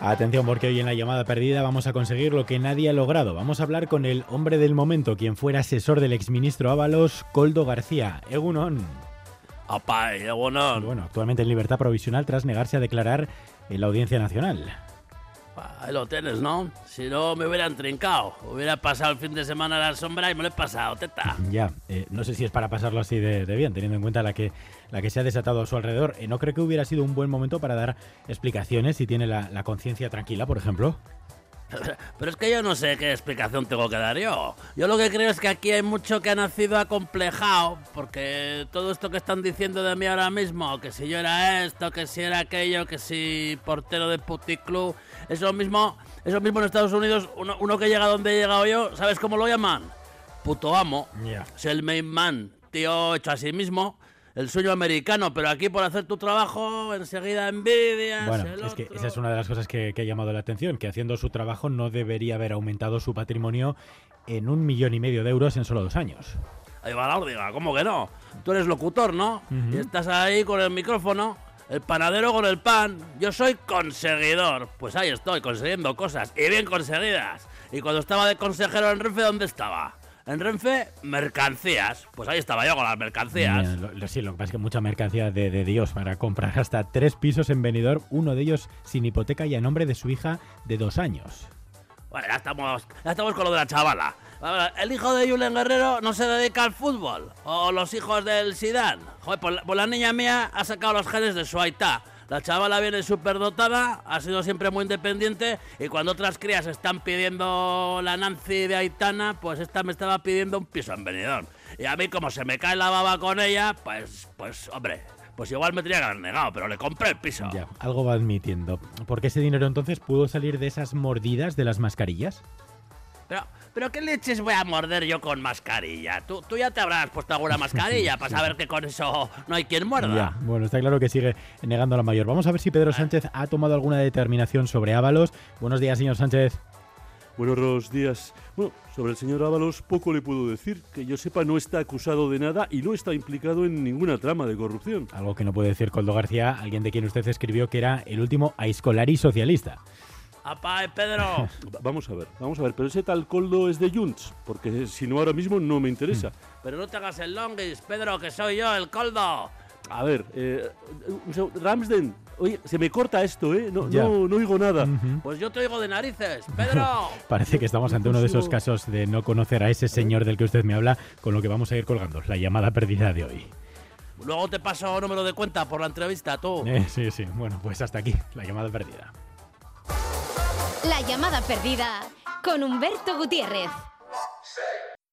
Atención porque hoy en la llamada perdida vamos a conseguir lo que nadie ha logrado. Vamos a hablar con el hombre del momento, quien fuera asesor del exministro Ábalos, Coldo García. Egunon. Egunon. Bueno, actualmente en libertad provisional tras negarse a declarar en la Audiencia Nacional. Ahí lo tienes, ¿no? Si no, me hubieran trincado. Hubiera pasado el fin de semana a la sombra y me lo he pasado, teta. Ya, eh, no sé si es para pasarlo así de, bien, teniendo en cuenta la que, la que se ha desatado a su alrededor. Eh, ¿No creo que hubiera sido un buen momento para dar explicaciones si tiene la conciencia tranquila, por ejemplo? Pero es que yo no sé qué explicación tengo que dar yo. Yo lo que creo es que aquí hay mucho que ha nacido acomplejado, porque todo esto que están diciendo de mí ahora mismo, que si yo era esto, que si era aquello, que si portero de puticlub, eso mismo, eso mismo en Estados Unidos, uno, uno, que llega donde he llegado yo, ¿sabes cómo lo llaman? Puto amo. Yeah. Es el main man, tío hecho a sí mismo el sueño americano, pero aquí por hacer tu trabajo enseguida envidias. Bueno, el es que otro. esa es una de las cosas que, que, ha llamado la atención, que haciendo su trabajo no debería haber aumentado su patrimonio en un millón y medio de euros en solo dos años. Ahí va la órdiga, ¿cómo que no? Tú eres locutor, ¿no? Uh -huh. Y estás ahí con el micrófono, el panadero con el pan. Yo soy conseguidor. Pues ahí estoy, consiguiendo cosas, y bien conseguidas. Y cuando estaba de consejero en Renfe, ¿dónde estaba? En Renfe, mercancías. Pues ahí estaba yo con las mercancías. Mira, lo, lo, sí, lo que pasa es que mucha mercancía de, de, Dios para comprar hasta tres pisos en Benidorm, uno de ellos sin hipoteca y a nombre de su hija de dos años. Bueno, ya estamos, ya estamos con lo de la chavala. El hijo de Julen Guerrero no se dedica al fútbol. O los hijos del Sidán. Joder, pues la, pues la niña mía ha sacado los genes de su aitá. La chavala viene súper dotada, ha sido siempre muy independiente y cuando otras crías están pidiendo la Nancy de Aitana, pues esta me estaba pidiendo un piso en Benidorm. Y a mí como se me cae la baba con ella, pues, pues hombre, pues igual me tenía que haber negado, pero le compré el piso. Ya, algo va admitiendo. ¿Por qué ese dinero entonces pudo salir de esas mordidas de las mascarillas? Pero, pero ¿qué leches voy a morder yo con mascarilla? Tú, tú ya te habrás puesto alguna mascarilla para saber que con eso no hay quien muerda. Ya, bueno, está claro que sigue negando a la mayor. Vamos a ver si Pedro Sánchez ha tomado alguna determinación sobre Ábalos. Buenos días, señor Sánchez. Buenos días. Bueno, sobre el señor Ábalos poco le puedo decir. Que yo sepa no está acusado de nada y no está implicado en ninguna trama de corrupción. Algo que no puede decir Coldo García, alguien de quien usted escribió que era el último aiscolari socialista. ¡Apa, eh, Pedro! vamos a ver, vamos a ver, pero ese tal Coldo es de Junts, porque si no ahora mismo no me interesa. Pero no te hagas el longis, Pedro, que soy yo, el Coldo. A ver, eh, Ramsden, oye, se me corta esto, ¿eh? No, no, no, oigo nada. Uh -huh. Pues yo te oigo de narices, Pedro. Parece que estamos ante uno de esos casos de no conocer a ese señor del que usted me habla, con lo que vamos a ir colgando, la llamada perdida de hoy. Luego te paso número de cuenta por la entrevista, tú. Eh, sí, sí, bueno, pues hasta aquí, la llamada perdida. La llamada perdida con Humberto Gutiérrez.